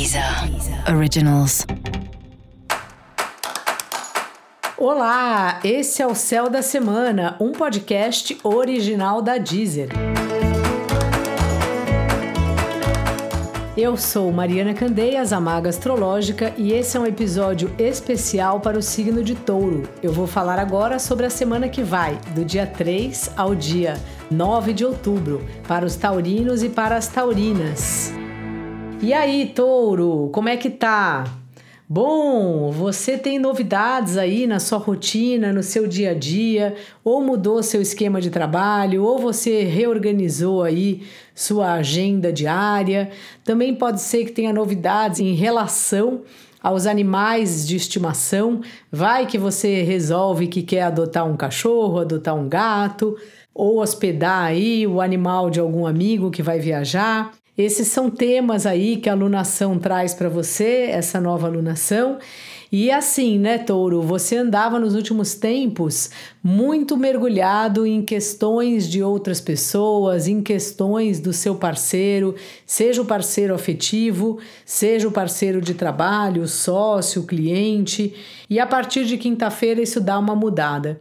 Deezer Originals. Olá, esse é o Céu da Semana, um podcast original da Deezer. Eu sou Mariana Candeias, a Maga Astrológica, e esse é um episódio especial para o signo de Touro. Eu vou falar agora sobre a semana que vai, do dia 3 ao dia 9 de outubro, para os taurinos e para as taurinas. E aí, Touro, como é que tá? Bom, você tem novidades aí na sua rotina, no seu dia a dia, ou mudou seu esquema de trabalho, ou você reorganizou aí sua agenda diária. Também pode ser que tenha novidades em relação aos animais de estimação. Vai que você resolve que quer adotar um cachorro, adotar um gato, ou hospedar aí o animal de algum amigo que vai viajar. Esses são temas aí que a alunação traz para você, essa nova alunação. E assim, né, Touro, você andava nos últimos tempos muito mergulhado em questões de outras pessoas, em questões do seu parceiro, seja o parceiro afetivo, seja o parceiro de trabalho, sócio, cliente. E a partir de quinta-feira isso dá uma mudada.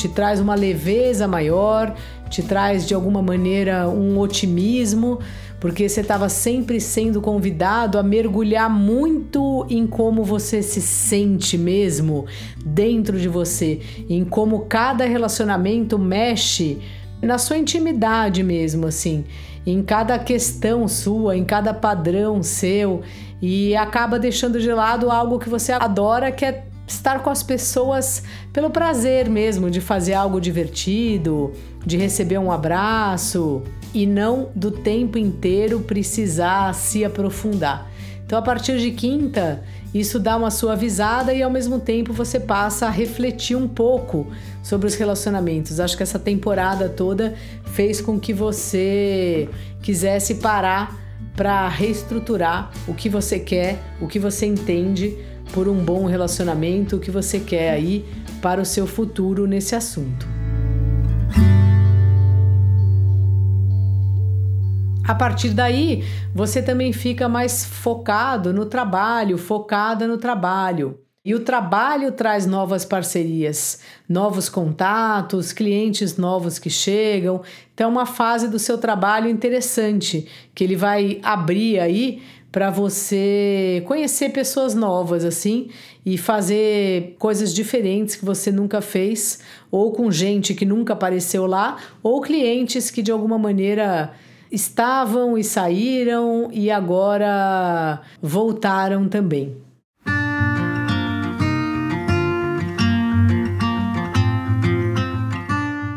Te traz uma leveza maior, te traz de alguma maneira um otimismo, porque você estava sempre sendo convidado a mergulhar muito em como você se sente mesmo dentro de você, em como cada relacionamento mexe na sua intimidade mesmo, assim, em cada questão sua, em cada padrão seu, e acaba deixando de lado algo que você adora, que é estar com as pessoas pelo prazer mesmo de fazer algo divertido, de receber um abraço e não do tempo inteiro precisar se aprofundar. Então, a partir de quinta, isso dá uma suavizada e ao mesmo tempo você passa a refletir um pouco sobre os relacionamentos. Acho que essa temporada toda fez com que você quisesse parar para reestruturar o que você quer, o que você entende por um bom relacionamento que você quer aí para o seu futuro nesse assunto. A partir daí, você também fica mais focado no trabalho, focada no trabalho. E o trabalho traz novas parcerias, novos contatos, clientes novos que chegam. Então, é uma fase do seu trabalho interessante que ele vai abrir aí para você conhecer pessoas novas assim e fazer coisas diferentes que você nunca fez, ou com gente que nunca apareceu lá, ou clientes que de alguma maneira estavam e saíram e agora voltaram também.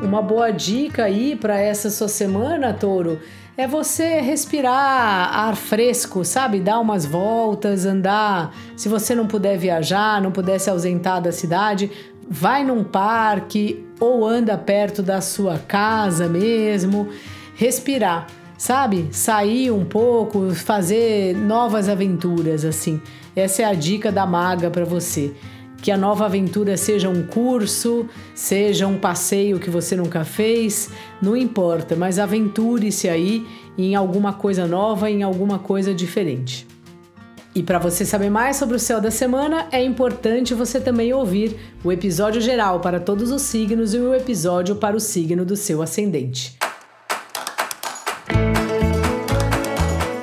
Uma boa dica aí para essa sua semana, Touro, é você respirar ar fresco, sabe? Dar umas voltas, andar. Se você não puder viajar, não puder se ausentar da cidade, vai num parque ou anda perto da sua casa mesmo. Respirar, sabe? Sair um pouco, fazer novas aventuras assim. Essa é a dica da maga para você que a nova aventura seja um curso, seja um passeio que você nunca fez, não importa, mas aventure-se aí em alguma coisa nova, em alguma coisa diferente. E para você saber mais sobre o céu da semana, é importante você também ouvir o episódio geral para todos os signos e o episódio para o signo do seu ascendente.